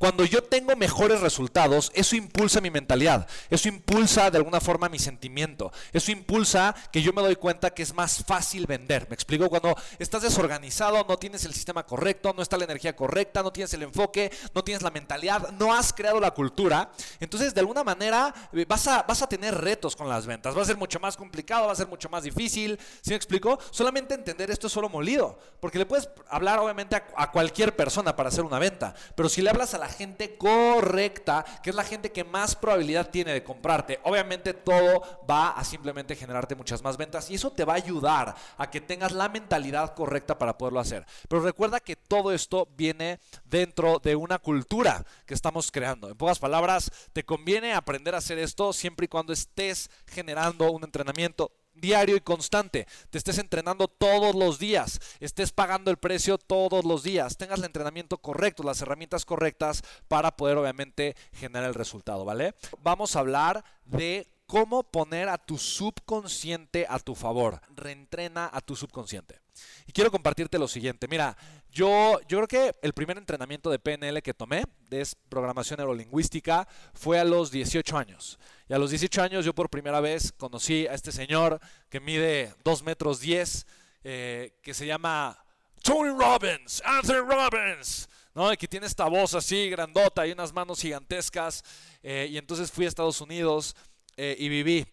Cuando yo tengo mejores resultados, eso impulsa mi mentalidad, eso impulsa de alguna forma mi sentimiento, eso impulsa que yo me doy cuenta que es más fácil vender. ¿Me explico? Cuando estás desorganizado, no tienes el sistema correcto, no está la energía correcta, no tienes el enfoque, no tienes la mentalidad, no has creado la cultura, entonces de alguna manera eh, vas a, vas a tener retos con las ventas, va a ser mucho más complicado, va a ser mucho más difícil. ¿Sí me explico? Solamente entender esto es solo molido, porque le puedes hablar obviamente a, a cualquier persona para hacer una venta, pero si le hablas a la gente correcta, que es la gente que más probabilidad tiene de comprarte, obviamente todo va a simplemente generarte muchas más ventas y eso te va a ayudar a que tengas la mentalidad correcta para poderlo hacer. Pero recuerda que todo esto viene dentro de una cultura que estamos creando. En pocas palabras, te conviene aprender a hacer esto siempre y cuando estés generando un entrenamiento diario y constante, te estés entrenando todos los días, estés pagando el precio todos los días, tengas el entrenamiento correcto, las herramientas correctas para poder obviamente generar el resultado, ¿vale? Vamos a hablar de cómo poner a tu subconsciente a tu favor. Reentrena a tu subconsciente. Y quiero compartirte lo siguiente. Mira, yo, yo creo que el primer entrenamiento de PNL que tomé, de programación neurolingüística, fue a los 18 años. Y a los 18 años yo por primera vez conocí a este señor que mide 2 metros 10, eh, que se llama Tony Robbins, Anthony Robbins. ¿no? que tiene esta voz así grandota y unas manos gigantescas. Eh, y entonces fui a Estados Unidos eh, y viví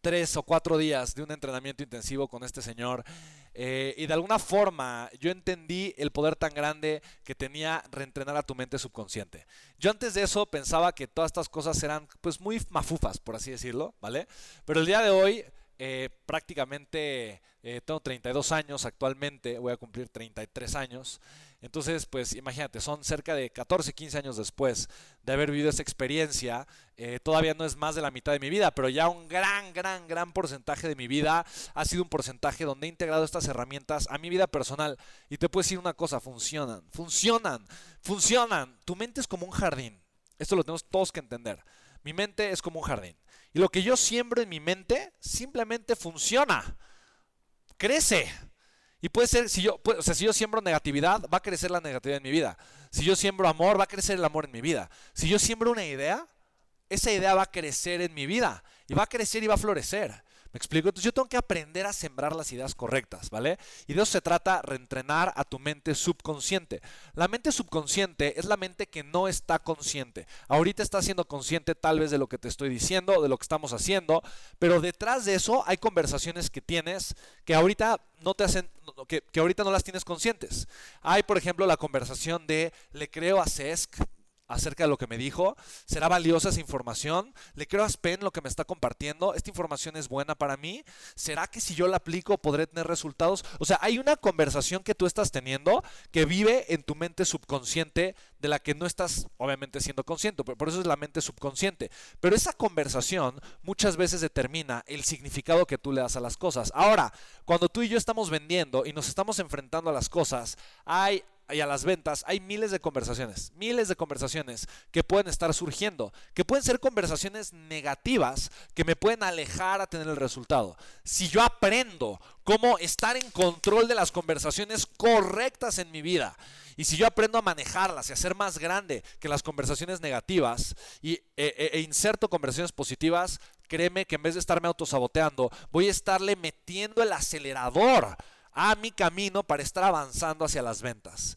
tres o cuatro días de un entrenamiento intensivo con este señor. Eh, y de alguna forma yo entendí el poder tan grande que tenía reentrenar a tu mente subconsciente. Yo antes de eso pensaba que todas estas cosas eran pues muy mafufas, por así decirlo, ¿vale? Pero el día de hoy eh, prácticamente eh, tengo 32 años actualmente, voy a cumplir 33 años. Entonces, pues imagínate, son cerca de 14, 15 años después de haber vivido esa experiencia. Eh, todavía no es más de la mitad de mi vida, pero ya un gran, gran, gran porcentaje de mi vida ha sido un porcentaje donde he integrado estas herramientas a mi vida personal. Y te puedo decir una cosa, funcionan, funcionan, funcionan. Tu mente es como un jardín. Esto lo tenemos todos que entender. Mi mente es como un jardín. Y lo que yo siembro en mi mente simplemente funciona. Crece. Y puede ser, si yo, o sea, si yo siembro negatividad, va a crecer la negatividad en mi vida. Si yo siembro amor, va a crecer el amor en mi vida. Si yo siembro una idea, esa idea va a crecer en mi vida. Y va a crecer y va a florecer. ¿Me explico? Entonces yo tengo que aprender a sembrar las ideas correctas, ¿vale? Y de eso se trata, reentrenar a tu mente subconsciente. La mente subconsciente es la mente que no está consciente. Ahorita está siendo consciente tal vez de lo que te estoy diciendo, de lo que estamos haciendo, pero detrás de eso hay conversaciones que tienes que ahorita no te hacen, que, que ahorita no las tienes conscientes. Hay, por ejemplo, la conversación de le creo a Cesc, acerca de lo que me dijo. ¿Será valiosa esa información? ¿Le creo a Spen lo que me está compartiendo? ¿Esta información es buena para mí? ¿Será que si yo la aplico podré tener resultados? O sea, hay una conversación que tú estás teniendo que vive en tu mente subconsciente de la que no estás obviamente siendo consciente, por eso es la mente subconsciente. Pero esa conversación muchas veces determina el significado que tú le das a las cosas. Ahora, cuando tú y yo estamos vendiendo y nos estamos enfrentando a las cosas, hay y a las ventas, hay miles de conversaciones, miles de conversaciones que pueden estar surgiendo, que pueden ser conversaciones negativas que me pueden alejar a tener el resultado. Si yo aprendo cómo estar en control de las conversaciones correctas en mi vida, y si yo aprendo a manejarlas y a ser más grande que las conversaciones negativas y, e, e, e inserto conversaciones positivas, créeme que en vez de estarme autosaboteando, voy a estarle metiendo el acelerador a mi camino para estar avanzando hacia las ventas.